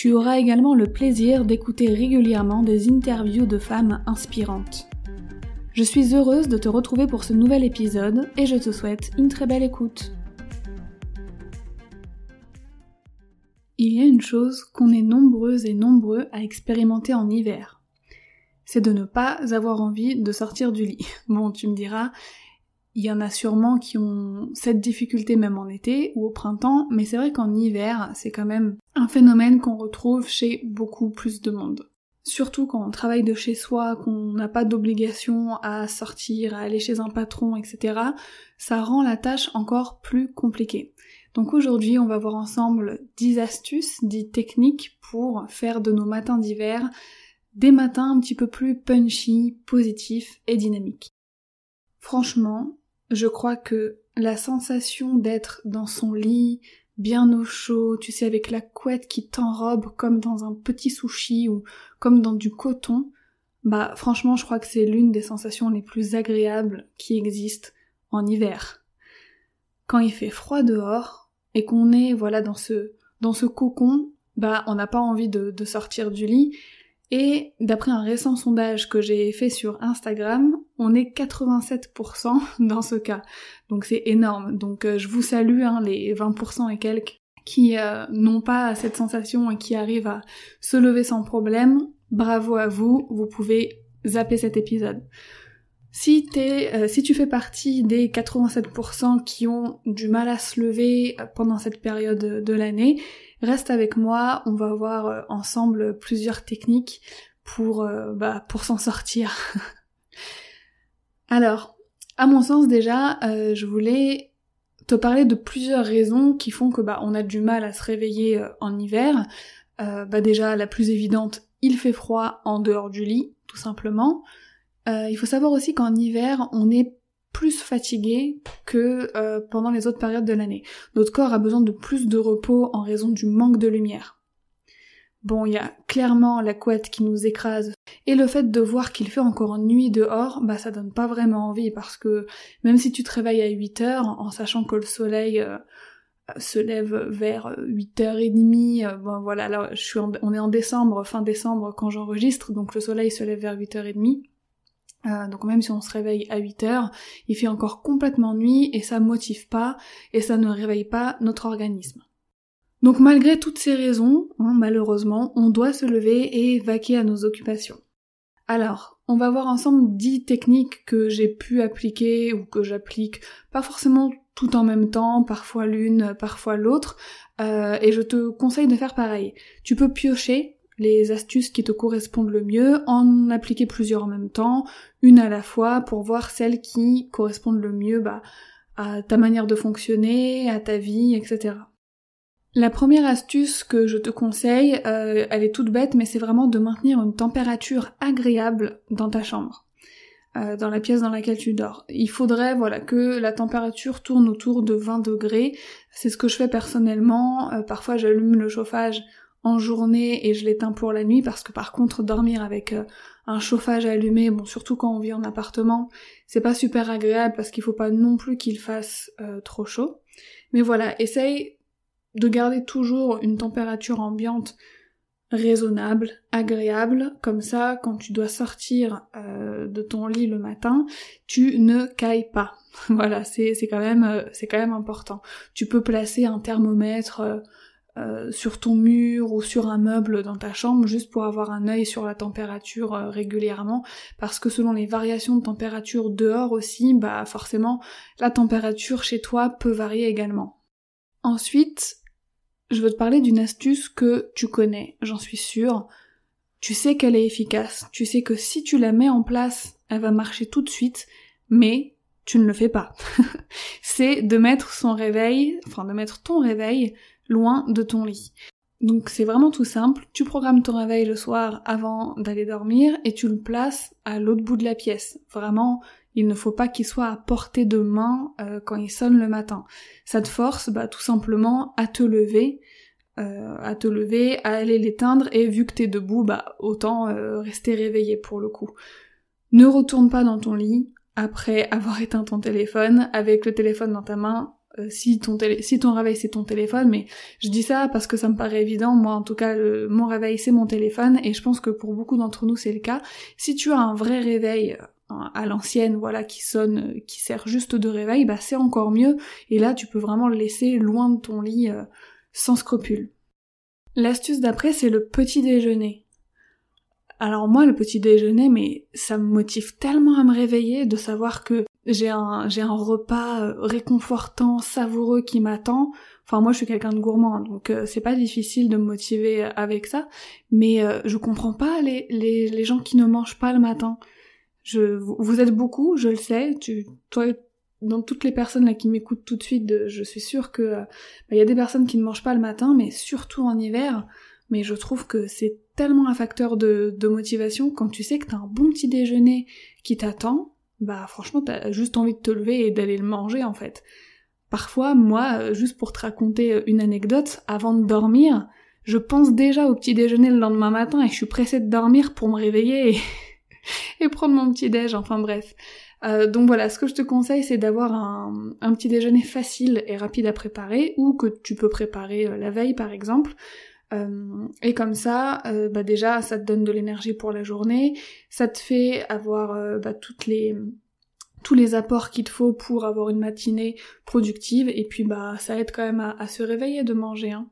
Tu auras également le plaisir d'écouter régulièrement des interviews de femmes inspirantes. Je suis heureuse de te retrouver pour ce nouvel épisode et je te souhaite une très belle écoute. Il y a une chose qu'on est nombreuses et nombreux à expérimenter en hiver. C'est de ne pas avoir envie de sortir du lit. Bon, tu me diras, il y en a sûrement qui ont cette difficulté même en été ou au printemps, mais c'est vrai qu'en hiver, c'est quand même un phénomène qu'on retrouve chez beaucoup plus de monde. Surtout quand on travaille de chez soi, qu'on n'a pas d'obligation à sortir, à aller chez un patron, etc., ça rend la tâche encore plus compliquée. Donc aujourd'hui, on va voir ensemble 10 astuces, 10 techniques pour faire de nos matins d'hiver des matins un petit peu plus punchy, positifs et dynamiques. Franchement, je crois que la sensation d'être dans son lit, bien au chaud, tu sais, avec la couette qui t'enrobe comme dans un petit sushi ou comme dans du coton, bah franchement je crois que c'est l'une des sensations les plus agréables qui existent en hiver. Quand il fait froid dehors et qu'on est voilà dans ce dans ce cocon, bah on n'a pas envie de, de sortir du lit et d'après un récent sondage que j'ai fait sur Instagram, on est 87% dans ce cas. Donc c'est énorme. Donc euh, je vous salue hein, les 20% et quelques qui euh, n'ont pas cette sensation et qui arrivent à se lever sans problème. Bravo à vous, vous pouvez zapper cet épisode. Si, t'es, euh, si tu fais partie des 87% qui ont du mal à se lever pendant cette période de l'année, Reste avec moi, on va voir euh, ensemble plusieurs techniques pour, euh, bah, pour s'en sortir. Alors, à mon sens déjà, euh, je voulais te parler de plusieurs raisons qui font que bah, on a du mal à se réveiller en hiver. bah déjà, la plus évidente, il fait froid en dehors du lit, tout simplement. il faut savoir aussi qu'en hiver, on est plus fatigué que euh, pendant les autres périodes de l'année. Notre corps a besoin de plus de repos en raison du manque de lumière. Bon, il y a clairement la couette qui nous écrase. Et le fait de voir qu'il fait encore nuit dehors, bah ça donne pas vraiment envie parce que même si tu te réveilles à 8 heures, en sachant que le soleil euh, se lève vers 8h30, euh, bon voilà, là on est en décembre, fin décembre quand j'enregistre, donc le soleil se lève vers 8h30. Euh, donc même si on se réveille à 8 heures, il fait encore complètement nuit et ça motive pas et ça ne réveille pas notre organisme. Donc malgré toutes ces raisons, hein, malheureusement, on doit se lever et vaquer à nos occupations. Alors, on va voir ensemble 10 techniques que j'ai pu appliquer ou que j'applique pas forcément tout en même temps, parfois l'une, parfois l'autre, euh, et je te conseille de faire pareil. Tu peux piocher les astuces qui te correspondent le mieux, en appliquer plusieurs en même temps, une à la fois, pour voir celles qui correspondent le mieux bah, à ta manière de fonctionner, à ta vie, etc. La première astuce que je te conseille, euh, elle est toute bête, mais c'est vraiment de maintenir une température agréable dans ta chambre. euh, dans la pièce dans laquelle tu dors. Il faudrait voilà que la température tourne autour de 20 degrés. C'est ce que je fais personnellement. Euh, parfois j'allume le chauffage en journée et je l'éteins pour la nuit parce que par contre dormir avec euh, un chauffage allumé, bon surtout quand on vit en appartement, c'est pas super agréable parce qu'il faut pas non plus qu'il fasse trop chaud. Mais voilà, essaye de garder toujours une température ambiante raisonnable, agréable, comme ça, quand tu dois sortir euh, de ton lit le matin, tu ne cailles pas. voilà, c'est quand même euh, c'est quand même important. Tu peux placer un thermomètre euh, sur ton mur ou sur un meuble dans ta chambre juste pour avoir un œil sur la température régulièrement, parce que selon les variations de température dehors aussi, bah forcément la température chez toi peut varier également. Ensuite, je veux te parler d'une astuce que tu connais, j'en suis sûre. Tu sais qu'elle est efficace, tu sais que si tu la mets en place, elle va marcher tout de suite, mais tu ne le fais pas. c'est de mettre son réveil, enfin de mettre ton réveil loin de ton lit. Donc c'est vraiment tout simple, tu programmes ton réveil le soir avant d'aller dormir et tu le places à l'autre bout de la pièce. Vraiment, il ne faut pas qu'il soit à portée de main euh, quand il sonne le matin. Ça te force bah, tout simplement à te lever, euh, à te lever, à aller l'éteindre et vu que t'es debout, bah autant euh, rester réveillé pour le coup. Ne retourne pas dans ton lit après avoir éteint ton téléphone avec le téléphone dans ta main. Si ton si ton réveil c'est ton téléphone, mais je dis ça parce que ça me paraît évident. Moi, en tout cas, mon réveil c'est mon téléphone et je pense que pour beaucoup d'entre nous c'est le cas. Si tu as un vrai réveil à l'ancienne, voilà, qui sonne, qui sert juste de réveil, bah c'est encore mieux. Et là, tu peux vraiment le laisser loin de ton lit euh, sans scrupule. L'astuce d'après, c'est le petit déjeuner. Alors moi, le petit déjeuner, mais ça me motive tellement à me réveiller de savoir que j'ai un, j'ai un repas euh, réconfortant, savoureux qui m'attend. Enfin, moi, je suis quelqu'un de gourmand, donc euh, c'est pas difficile de me motiver avec ça. Mais je comprends pas les, les, les gens qui ne mangent pas le matin. Je, vous êtes beaucoup, je le sais. Tu, toi, dans toutes les personnes là qui m'écoutent tout de suite, je suis sûre que bah, il y a des personnes qui ne mangent pas le matin, mais surtout en hiver. Mais je trouve que c'est tellement un facteur de, de, motivation quand tu sais que t'as un bon petit déjeuner qui t'attend. Bah franchement, t'as juste envie de te lever et d'aller le manger en fait. Parfois, moi, juste pour te raconter une anecdote, avant de dormir, je pense déjà au petit déjeuner le lendemain matin et je suis pressée de dormir pour me réveiller et prendre mon petit déj, enfin bref. Euh, donc voilà, ce que je te conseille, c'est d'avoir un, un, petit déjeuner facile et rapide à préparer, ou que tu peux préparer euh, la veille par exemple. Euh, et comme ça, euh, bah déjà, ça te donne de l'énergie pour la journée, ça te fait avoir euh, bah, tous les apports qu'il te faut pour avoir une matinée productive, et puis bah ça aide quand même à, se réveiller de manger. Hein.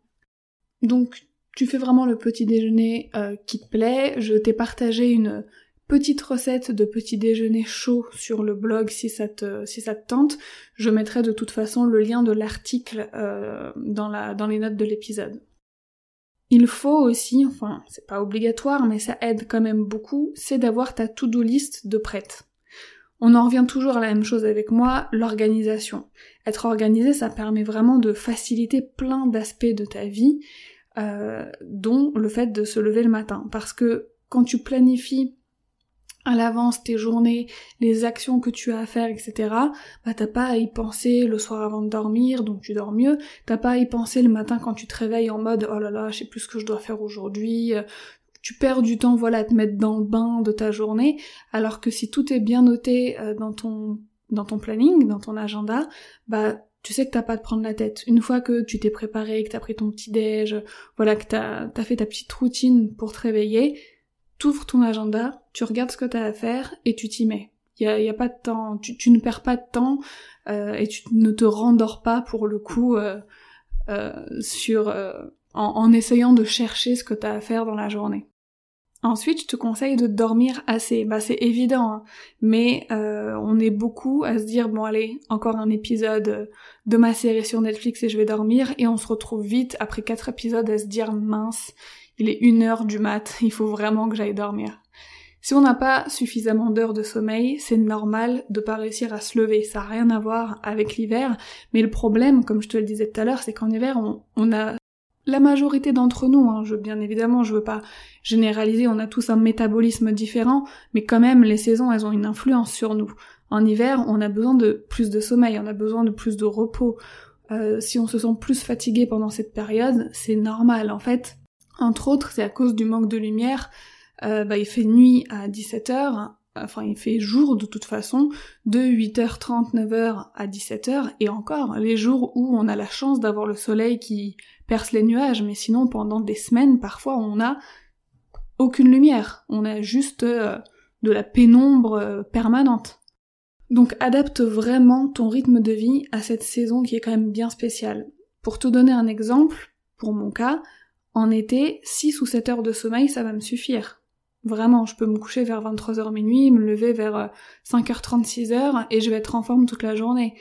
Donc tu fais vraiment le petit déjeuner qui te plaît. Je t'ai partagé une petite recette de petit déjeuner chaud sur le blog si ça te, tente. Je mettrai de toute façon le lien de l'article dans, la, dans les notes de l'épisode. Il faut aussi, enfin c'est pas obligatoire mais ça aide quand même beaucoup, c'est d'avoir ta to-do list de prête. On en revient toujours à la même chose avec moi, l'organisation. Être organisé, ça permet vraiment de faciliter plein d'aspects de ta vie, euh, dont le fait de se lever le matin. Parce que quand tu planifies à l'avance tes journées, les actions que tu as à faire, etc., bah t'as pas à y penser le soir avant de dormir, donc tu dors mieux, t'as pas à y penser le matin quand tu te réveilles en mode oh là là, je sais plus ce que je dois faire aujourd'hui, tu perds du temps voilà à te mettre dans le bain de ta journée, alors que si tout est bien noté euh, dans ton planning, dans ton agenda, bah tu sais que t'as pas à te prendre la tête. Une fois que tu t'es préparé, que t'as pris ton petit déj, voilà, que t'as as fait ta petite routine pour te réveiller, t'ouvres ton agenda, tu regardes ce que t'as à faire et tu t'y mets. Il y a, pas de temps, tu, ne perds pas de temps euh, et tu ne te rendors pas pour le coup euh, euh, sur en, essayant de chercher ce que t'as à faire dans la journée. Ensuite, je te conseille de dormir assez. Bah c'est évident, hein. mais on est beaucoup à se dire bon allez, encore un épisode de ma série sur Netflix et je vais dormir, et on se retrouve vite après quatre épisodes à se dire mince, il est une heure du mat, il faut vraiment que j'aille dormir. Si on n'a pas suffisamment d'heures de sommeil, c'est normal de pas réussir à se lever. Ça n'a rien à voir avec l'hiver, mais le problème, comme je te le disais tout à l'heure, c'est qu'en hiver, on, a la majorité d'entre nous, hein, bien évidemment, je veux pas généraliser, on a tous un métabolisme différent, mais quand même, les saisons, elles ont une influence sur nous. En hiver, on a besoin de plus de sommeil, on a besoin de plus de repos. Euh, si on se sent plus fatigué pendant cette période, c'est normal. En fait, entre autres, c'est à cause du manque de lumière. Euh, bah, il fait nuit à 17h, enfin il fait jour de toute façon, de 8h30, 9h à 17h, et encore, les jours où on a la chance d'avoir le soleil qui perce les nuages, mais sinon pendant des semaines, parfois on a aucune lumière, on a juste euh, de la pénombre euh, permanente. Donc adapte vraiment ton rythme de vie à cette saison qui est quand même bien spéciale. Pour te donner un exemple, pour mon cas, en été, 6 ou 7 heures de sommeil, ça va me suffire. Vraiment, je peux me coucher vers 23h minuit, me lever vers 5h30, 6h et je vais être en forme toute la journée.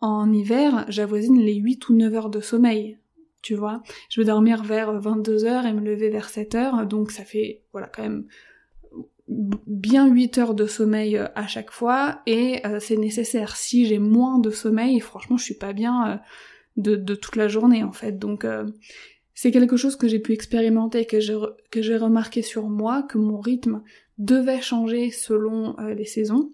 En hiver, j'avoisine les 8 ou 9 heures de sommeil. Tu vois, je vais dormir vers 22h et me lever vers 7h, donc ça fait, voilà, quand même bien 8 heures de sommeil euh, à chaque fois et euh, c'est nécessaire. Si j'ai moins de sommeil, franchement, je suis pas bien euh, de, toute la journée en fait. Donc c'est quelque chose que j'ai pu expérimenter, que j'ai remarqué sur moi, que mon rythme devait changer selon euh, les saisons.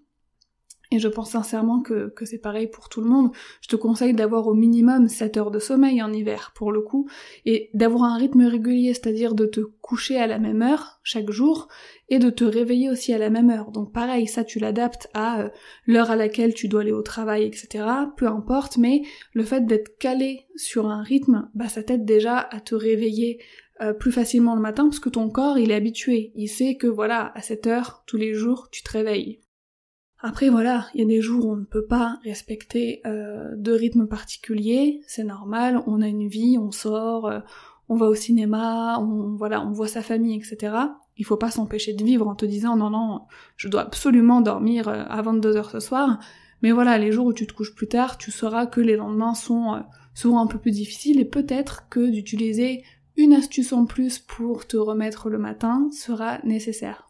Et je pense sincèrement que, que c'est pareil pour tout le monde. Je te conseille d'avoir au minimum 7 heures de sommeil en hiver, pour le coup, et d'avoir un rythme régulier, c'est-à-dire de te coucher à la même heure chaque jour, et de te réveiller aussi à la même heure. Donc pareil, ça tu l'adaptes à euh, l'heure à laquelle tu dois aller au travail, etc. Peu importe, mais le fait d'être calé sur un rythme, bah ça t'aide déjà à te réveiller euh, plus facilement le matin parce que ton corps il est habitué, il sait que voilà, à cette heure, tous les jours, tu te réveilles. Après voilà, il y a des jours où on ne peut pas respecter euh, de rythme particulier, c'est normal, on a une vie, on sort, euh, on va au cinéma, on voilà, on voit sa famille, etc. Il faut pas s'empêcher de vivre en te disant non non, je dois absolument dormir euh, à 22h ce soir. Mais voilà, les jours où tu te couches plus tard, tu sauras que les lendemains sont seront un peu plus difficiles et peut-être que d'utiliser une astuce en plus pour te remettre le matin sera nécessaire.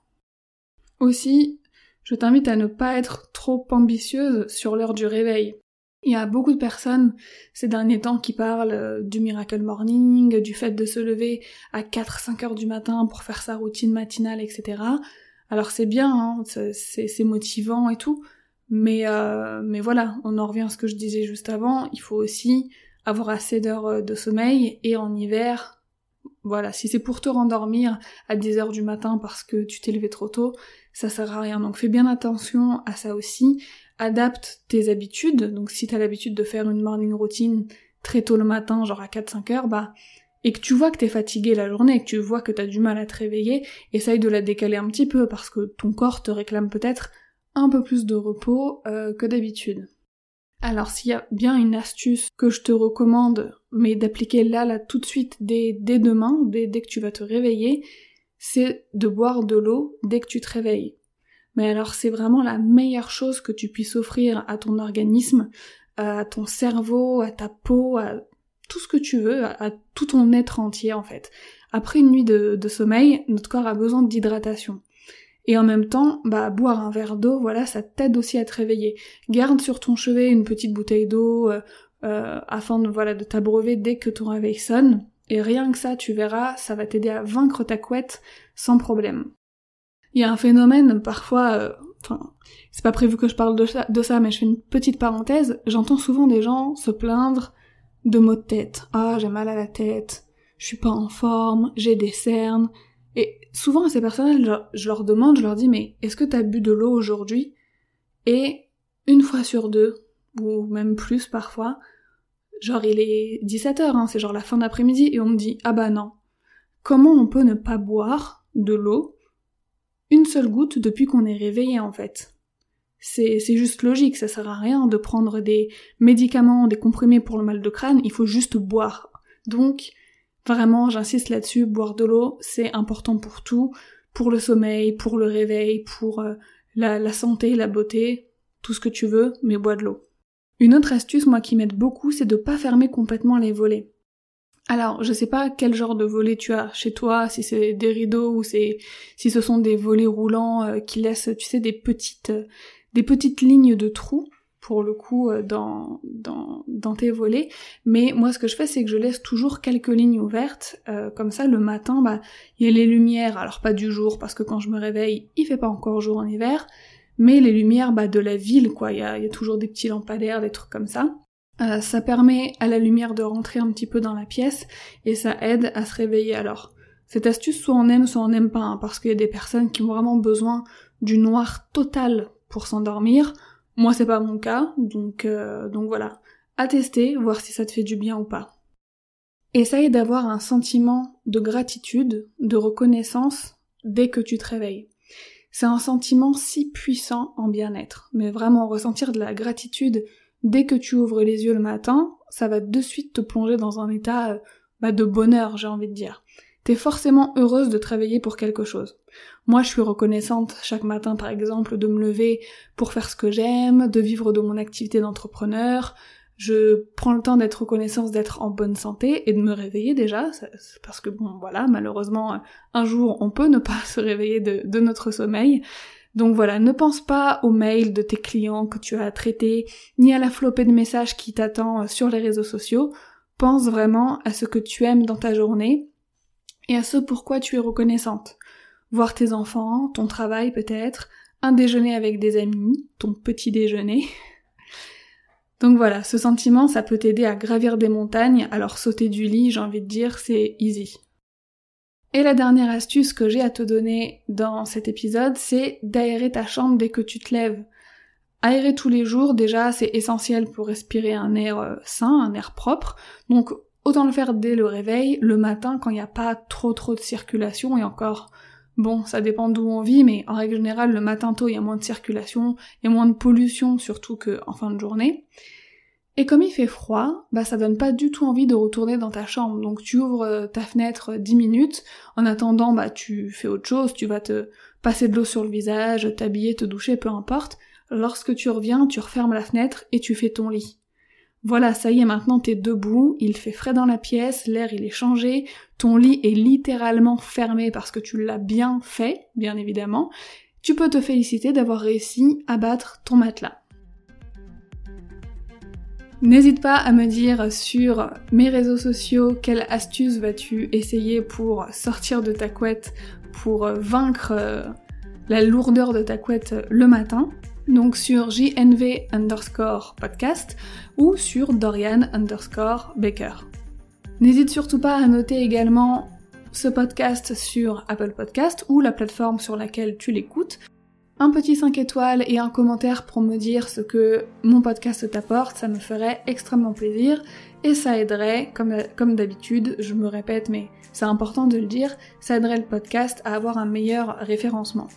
Aussi, je t'invite à ne pas être trop ambitieuse sur l'heure du réveil. Il y a beaucoup de personnes ces derniers temps qui parlent euh, du miracle morning, du fait de se lever à 4-5 heures du matin pour faire sa routine matinale, etc. Alors c'est bien, hein, c'est motivant et tout, mais, euh, mais voilà, on en revient à ce que je disais juste avant, il faut aussi avoir assez d'heures euh, de sommeil, et en hiver, voilà, si c'est pour te rendormir à 10 heures du matin parce que tu t'es levé trop tôt, ça sert à rien. Donc fais bien attention à ça aussi. Adapte tes habitudes. Donc si t'as l'habitude de faire une morning routine très tôt le matin, genre à 4-5 heures, bah, et que tu vois que t'es fatigué la journée, et que tu vois que t'as du mal à te réveiller, essaye de la décaler un petit peu parce que ton corps te réclame peut-être un peu plus de repos euh, que d'habitude. Alors s'il y a bien une astuce que je te recommande, mais d'appliquer là, là, tout de suite, dès, dès demain, dès, dès que tu vas te réveiller, c'est de boire de l'eau dès que tu te réveilles. Mais alors c'est vraiment la meilleure chose que tu puisses offrir à ton organisme, à ton cerveau, à ta peau, à tout ce que tu veux, à, tout ton être entier en fait. Après une nuit de, sommeil, notre corps a besoin d'hydratation. Et en même temps, bah boire un verre d'eau, voilà, ça t'aide aussi à te réveiller. Garde sur ton chevet une petite bouteille d'eau euh, euh, afin de voilà de t'abreuver dès que ton réveil sonne. Et rien que ça, tu verras, ça va t'aider à vaincre ta couette sans problème. Il y a un phénomène parfois, euh, c'est pas prévu que je parle de ça, de ça, mais je fais une petite parenthèse. J'entends souvent des gens se plaindre de maux de tête. Ah, j'ai mal à la tête, je suis pas en forme, j'ai des cernes, et souvent à ces personnes, je, leur demande, je leur dis, mais est-ce que t'as bu de l'eau aujourd'hui? Et une fois sur deux, ou même plus parfois, genre il est 17h, hein, c'est genre la fin d'après-midi, et on me dit, ah bah non, comment on peut ne pas boire de l'eau une seule goutte depuis qu'on est réveillé en fait? C'est, juste logique, ça sert à rien de prendre des médicaments, des comprimés pour le mal de crâne, il faut juste boire. Donc, Vraiment, j'insiste là-dessus, boire de l'eau, c'est important pour tout, pour le sommeil, pour le réveil, pour euh, la, santé, la beauté, tout ce que tu veux, mais bois de l'eau. Une autre astuce, moi, qui m'aide beaucoup, c'est de pas fermer complètement les volets. Alors, je sais pas quel genre de volets tu as chez toi, si c'est des rideaux ou si ce sont des volets roulants euh, qui laissent, tu sais, des petites des petites lignes de trous. pour le coup euh, dans, dans, tes volets. Mais moi ce que je fais c'est que je laisse toujours quelques lignes ouvertes. Euh, comme ça le matin, bah il y a les lumières, alors pas du jour parce que quand je me réveille il fait pas encore jour en hiver, mais les lumières bah, de la ville quoi. Il y a, toujours des petits lampadaires, des trucs comme ça. Euh, ça permet à la lumière de rentrer un petit peu dans la pièce et ça aide à se réveiller. Alors cette astuce soit on aime soit on n'aime pas hein, parce qu'il y a des personnes qui ont vraiment besoin du noir total pour s'endormir. Moi, c'est pas mon cas, donc, euh, donc voilà. À tester, voir si ça te fait du bien ou pas. Essaye d'avoir un sentiment de gratitude, de reconnaissance dès que tu te réveilles. C'est un sentiment si puissant en bien-être, mais vraiment ressentir de la gratitude dès que tu ouvres les yeux le matin, ça va de suite te plonger dans un état euh, bah, de bonheur, j'ai envie de dire t'es forcément heureuse de travailler pour quelque chose. Moi, je suis reconnaissante chaque matin, par exemple, de me lever pour faire ce que j'aime, de vivre de mon activité d'entrepreneur. Je prends le temps d'être reconnaissante d'être en bonne santé et de me réveiller déjà, parce que bon, voilà, malheureusement, un jour, on peut ne pas se réveiller de, notre sommeil. Donc voilà, ne pense pas aux mails de tes clients que tu as traités, ni à la flopée de messages qui t'attend sur les réseaux sociaux. Pense vraiment à ce que tu aimes dans ta journée et à ce pourquoi tu es reconnaissante. Voir tes enfants, ton travail peut-être, un déjeuner avec des amis, ton petit déjeuner. Donc voilà, ce sentiment, ça peut t'aider à gravir des montagnes, alors sauter du lit, j'ai envie de dire, c'est easy. Et la dernière astuce que j'ai à te donner dans cet épisode, c'est d'aérer ta chambre dès que tu te lèves. Aérer tous les jours, déjà, c'est essentiel pour respirer un air euh, sain, un air propre. Donc Autant le faire dès le réveil, le matin quand il n'y a pas trop trop de circulation et encore, bon, ça dépend d'où on vit, mais en règle générale, le matin tôt, il y a moins de circulation, il y a moins de pollution surtout qu'en fin de journée. Et comme il fait froid, bah ça donne pas du tout envie de retourner dans ta chambre. Donc tu ouvres euh, ta fenêtre 10 minutes, en attendant bah tu fais autre chose, tu vas te passer de l'eau sur le visage, t'habiller, te doucher, peu importe. Lorsque tu reviens, tu refermes la fenêtre et tu fais ton lit. Voilà, ça y est, maintenant t'es debout, il fait frais dans la pièce, l'air il est changé, ton lit est littéralement fermé parce que tu l'as bien fait, bien évidemment. Tu peux te féliciter d'avoir réussi à battre ton matelas. N'hésite pas à me dire sur mes réseaux sociaux quelle astuce vas-tu essayer pour sortir de ta couette, pour vaincre euh, la lourdeur de ta couette le matin donc sur JNV underscore podcast ou sur Dorian underscore Baker. N'hésite surtout pas à noter également ce podcast sur Apple Podcast ou la plateforme sur laquelle tu l'écoutes. Un petit 5 étoiles et un commentaire pour me dire ce que mon podcast t'apporte, ça me ferait extrêmement plaisir et ça aiderait, comme, comme d'habitude, je me répète mais c'est important de le dire, ça aiderait le podcast à avoir un meilleur référencement.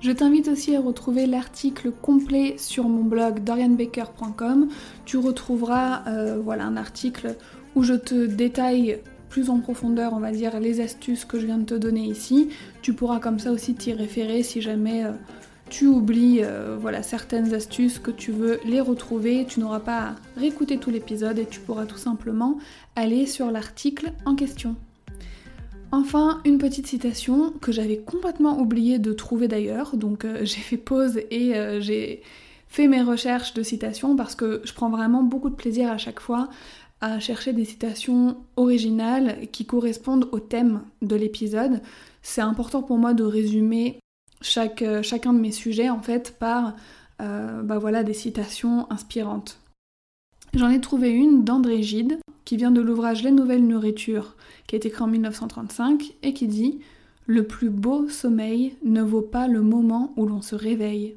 Je t'invite aussi à retrouver l'article complet sur mon blog dorianbaker.com. Tu retrouveras euh, voilà, un article où je te détaille plus en profondeur, on va dire, les astuces que je viens de te donner ici. Tu pourras comme ça aussi t'y référer si jamais euh, tu oublies euh, voilà, certaines astuces que tu veux les retrouver. Tu n'auras pas à réécouter tout l'épisode et tu pourras tout simplement aller sur l'article en question. Enfin, une petite citation que j'avais complètement oublié de trouver d'ailleurs, donc euh, j'ai fait pause et euh, j'ai fait mes recherches de citations parce que je prends vraiment beaucoup de plaisir à chaque fois à chercher des citations originales qui correspondent au thème de l'épisode. C'est important pour moi de résumer euh, chacun de mes sujets en fait par bah voilà, des citations inspirantes. J'en ai trouvé une d'André Gide qui vient de l'ouvrage Les Nouvelles Nourritures, qui a été écrit en 1935, et qui dit Le plus beau sommeil ne vaut pas le moment où l'on se réveille.